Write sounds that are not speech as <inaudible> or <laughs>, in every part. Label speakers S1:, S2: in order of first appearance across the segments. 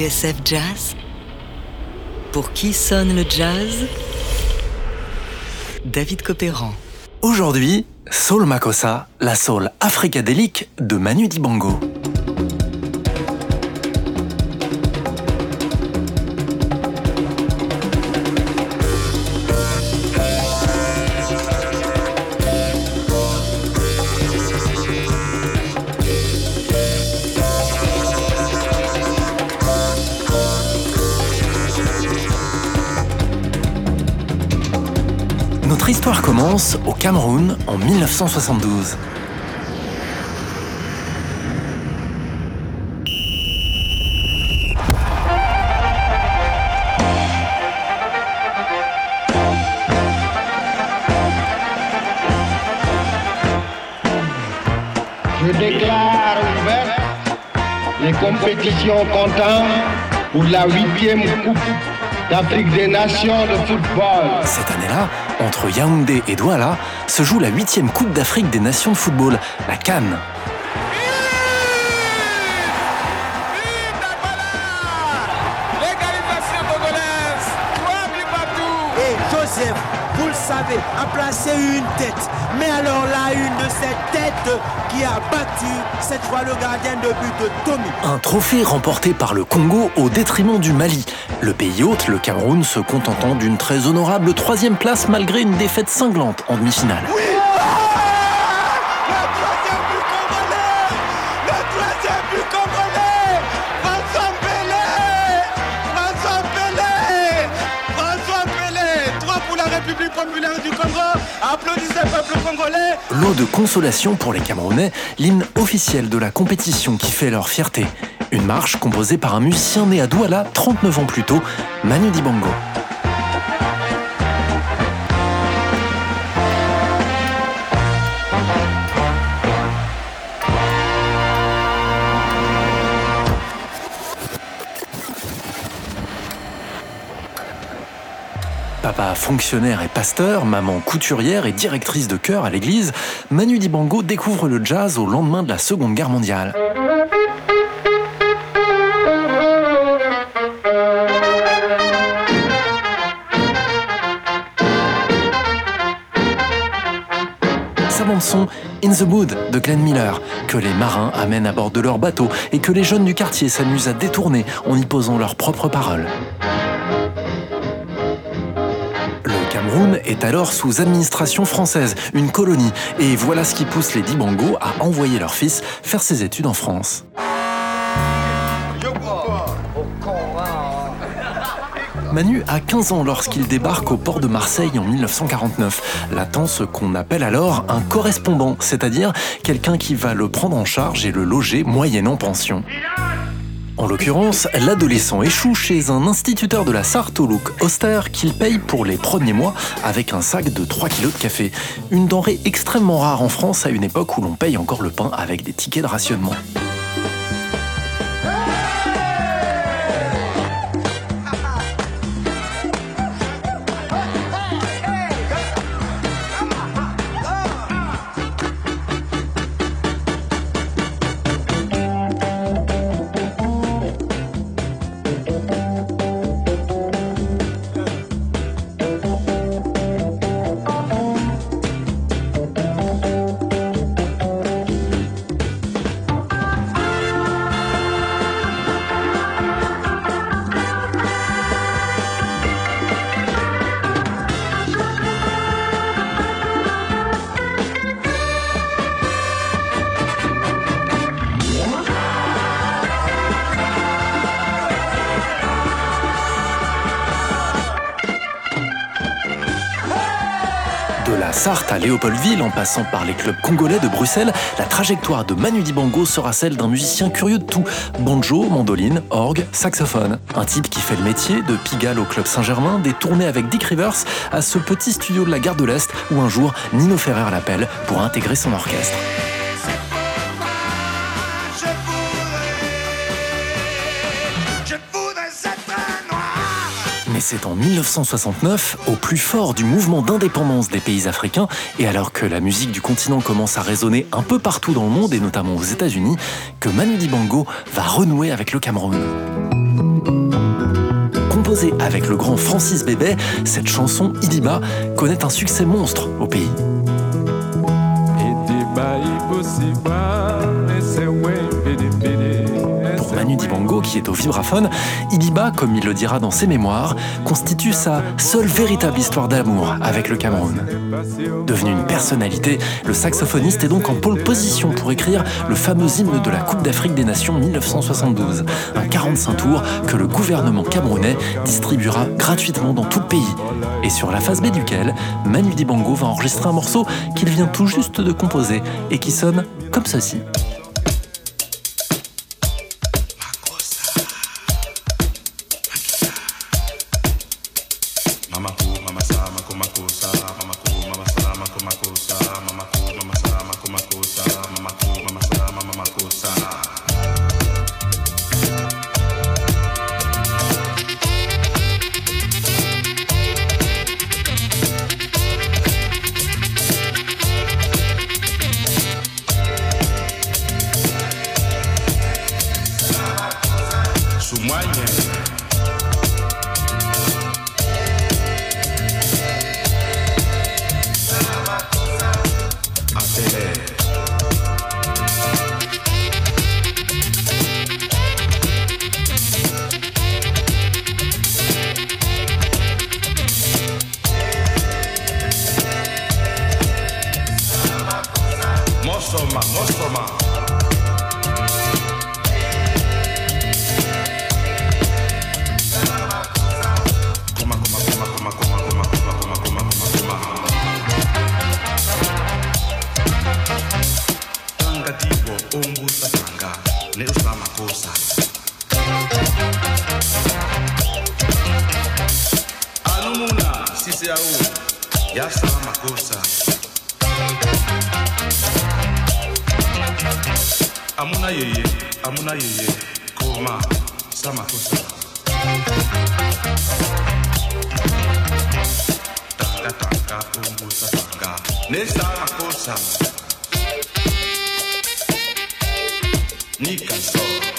S1: TSF Jazz Pour qui sonne le jazz? David Copéran.
S2: Aujourd'hui, Soul Makossa, la soul africadélique de Manu Dibango. Au Cameroun en 1972.
S3: Je déclare ouverte les compétitions comptant pour la huitième Coupe d'Afrique des Nations de football.
S2: Cette année-là, entre Yaoundé et Douala, se joue la huitième Coupe d'Afrique des Nations de football, la Cannes.
S4: Vous le savez, a placé une tête. Mais alors là, une de ces têtes qui a battu cette fois le gardien de but de Tommy.
S2: Un trophée remporté par le Congo au détriment du Mali. Le pays hôte, le Cameroun, se contentant d'une très honorable troisième place malgré une défaite cinglante en demi-finale.
S4: Le Applaudissez peuple congolais
S2: Lot de consolation pour les Camerounais, l'hymne officiel de la compétition qui fait leur fierté. Une marche composée par un musicien né à Douala 39 ans plus tôt, Manu Dibango. Fonctionnaire et pasteur, maman couturière et directrice de chœur à l'église, Manu Dibango découvre le jazz au lendemain de la Seconde Guerre mondiale. Sa bande-son In the Mood de Glenn Miller, que les marins amènent à bord de leur bateau et que les jeunes du quartier s'amusent à détourner en y posant leurs propres paroles. Cameroun est alors sous administration française, une colonie, et voilà ce qui pousse les Dibango à envoyer leur fils faire ses études en France. Manu a 15 ans lorsqu'il débarque au port de Marseille en 1949, l'attend ce qu'on appelle alors un correspondant, c'est-à-dire quelqu'un qui va le prendre en charge et le loger moyennant pension. En l'occurrence, l'adolescent échoue chez un instituteur de la Sarthe au look austère qu'il paye pour les premiers mois avec un sac de 3 kilos de café. Une denrée extrêmement rare en France à une époque où l'on paye encore le pain avec des tickets de rationnement. Sarthe à Léopoldville, en passant par les clubs congolais de Bruxelles, la trajectoire de Manu Dibango sera celle d'un musicien curieux de tout. Banjo, mandoline, orgue, saxophone. Un type qui fait le métier de Pigalle au club Saint-Germain, des tournées avec Dick Rivers à ce petit studio de la gare de l'Est où un jour Nino Ferrer l'appelle pour intégrer son orchestre. Mais c'est en 1969, au plus fort du mouvement d'indépendance des pays africains, et alors que la musique du continent commence à résonner un peu partout dans le monde, et notamment aux États-Unis, que Manu Dibango va renouer avec le Cameroun. composée avec le grand Francis Bébé, cette chanson Idiba connaît un succès monstre au pays. Au vibraphone, Idiba, comme il le dira dans ses mémoires, constitue sa seule véritable histoire d'amour avec le Cameroun. Devenu une personnalité, le saxophoniste est donc en pole position pour écrire le fameux hymne de la Coupe d'Afrique des Nations 1972, un 45 tours que le gouvernement camerounais distribuera gratuitement dans tout le pays, et sur la phase B duquel Manu Dibango va enregistrer un morceau qu'il vient tout juste de composer et qui sonne comme ceci.
S5: Nostroman, Nostroman. Alumuna, sisi au, yasa makosa. amuna yeye amuna yeye. Koma sama kosa. Taka taka umbu satanga ne sama kosa. Nika kansoro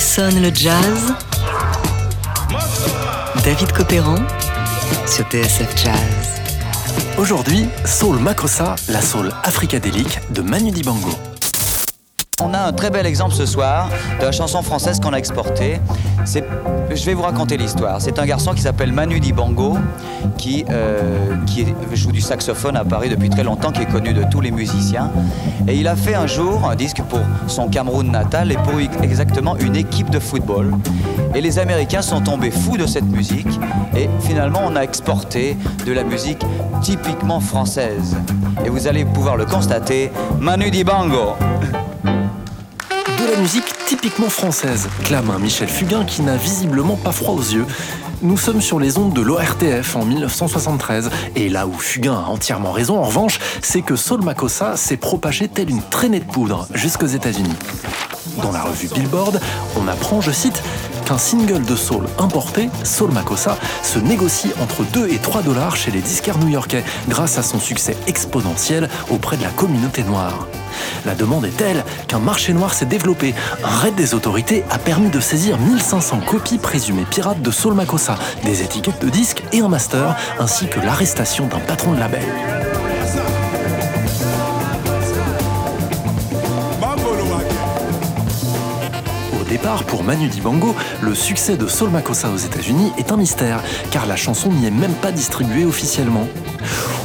S1: sonne le jazz David Copéran sur TSF Jazz.
S2: Aujourd'hui, Soul Makossa, la soul africadélique de Manu Dibango.
S6: On a un très bel exemple ce soir de la chanson française qu'on a exportée. Je vais vous raconter l'histoire. C'est un garçon qui s'appelle Manu Dibango, qui, euh, qui joue du saxophone à Paris depuis très longtemps, qui est connu de tous les musiciens. Et il a fait un jour un disque pour son Cameroun natal et pour exactement une équipe de football. Et les Américains sont tombés fous de cette musique. Et finalement, on a exporté de la musique typiquement française. Et vous allez pouvoir le constater, Manu Dibango <laughs>
S2: la musique typiquement française, clame Michel Fugain qui n'a visiblement pas froid aux yeux. Nous sommes sur les ondes de l'ORTF en 1973, et là où Fugain a entièrement raison, en revanche, c'est que Saul Makossa s'est propagé tel une traînée de poudre jusqu'aux États-Unis. Dans la revue Billboard, on apprend, je cite, qu'un single de soul importé, Soul Makossa, se négocie entre 2 et 3 dollars chez les disquaires new-yorkais grâce à son succès exponentiel auprès de la communauté noire. La demande est telle qu'un marché noir s'est développé. Un raid des autorités a permis de saisir 1500 copies présumées pirates de Soul Makossa, des étiquettes de disques et un master, ainsi que l'arrestation d'un patron de label. Départ, pour Manu Dibango, le succès de Soul Makossa aux États-Unis est un mystère, car la chanson n'y est même pas distribuée officiellement.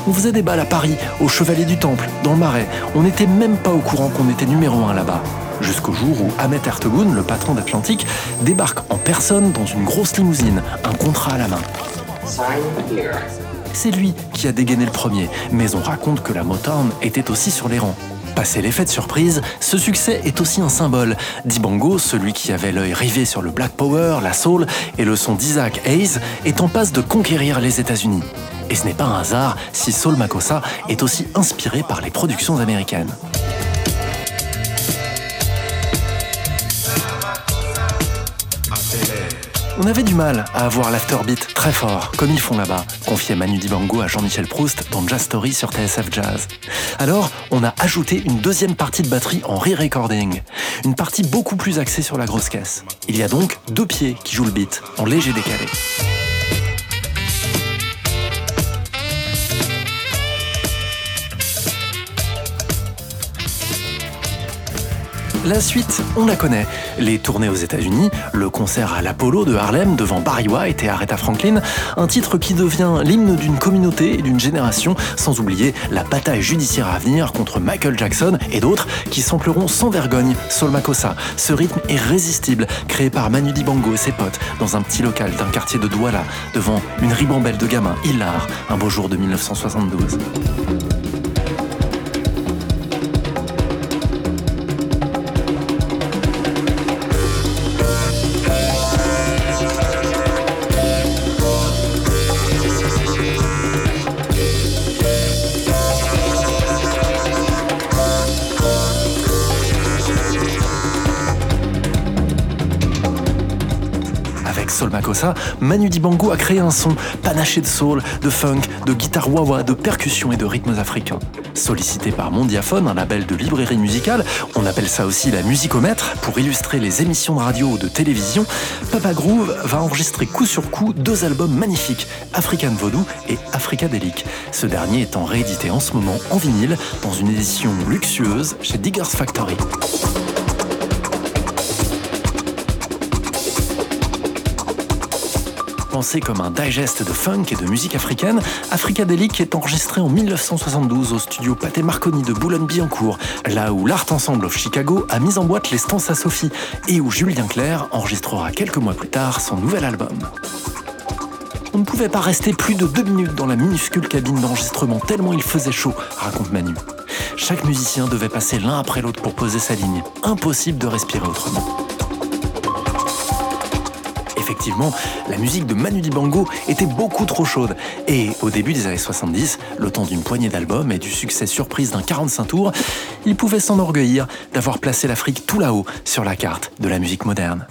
S2: On faisait des balles à Paris, au Chevalier du Temple, dans le Marais. On n'était même pas au courant qu'on était numéro un là-bas. Jusqu'au jour où Ahmet Ertegun, le patron d'Atlantique, débarque en personne dans une grosse limousine, un contrat à la main. C'est lui qui a dégainé le premier, mais on raconte que la Motown était aussi sur les rangs. Passé l'effet de surprise, ce succès est aussi un symbole. Dibango, celui qui avait l'œil rivé sur le Black Power, la Soul et le son d'Isaac Hayes, est en passe de conquérir les États-Unis. Et ce n'est pas un hasard si Soul Makossa est aussi inspiré par les productions américaines. On avait du mal à avoir l'afterbeat très fort, comme ils font là-bas, confiait Manu Dibango à Jean-Michel Proust dans Jazz Story sur TSF Jazz. Alors, on a ajouté une deuxième partie de batterie en re-recording, une partie beaucoup plus axée sur la grosse caisse. Il y a donc deux pieds qui jouent le beat, en léger décalé. La suite, on la connaît. Les tournées aux États-Unis, le concert à l'Apollo de Harlem devant Barry White et Aretha Franklin, un titre qui devient l'hymne d'une communauté et d'une génération, sans oublier la bataille judiciaire à venir contre Michael Jackson et d'autres qui sampleront sans vergogne Sol Makossa, ce rythme irrésistible créé par Manu Dibango et ses potes dans un petit local d'un quartier de Douala, devant une ribambelle de gamins hilar, un beau jour de 1972. Manu Dibango a créé un son panaché de soul, de funk, de guitare wah de percussions et de rythmes africains. Sollicité par Mondiaphone, un label de librairie musicale, on appelle ça aussi la musicomètre, pour illustrer les émissions de radio ou de télévision, Papa Groove va enregistrer coup sur coup deux albums magnifiques, African Vodou et Africadelic. Ce dernier étant réédité en ce moment en vinyle dans une édition luxueuse chez Diggers Factory. Comme un digest de funk et de musique africaine, Africadelic est enregistré en 1972 au studio Pathé Marconi de Boulogne-Billancourt, là où l'Art Ensemble of Chicago a mis en boîte les stances à Sophie et où Julien Clerc enregistrera quelques mois plus tard son nouvel album. On ne pouvait pas rester plus de deux minutes dans la minuscule cabine d'enregistrement tellement il faisait chaud, raconte Manu. Chaque musicien devait passer l'un après l'autre pour poser sa ligne. Impossible de respirer autrement effectivement, la musique de Manu Dibango était beaucoup trop chaude. Et au début des années 70, le temps d'une poignée d'albums et du succès surprise d'un 45 tours, il pouvait s'enorgueillir d'avoir placé l'Afrique tout là-haut sur la carte de la musique moderne.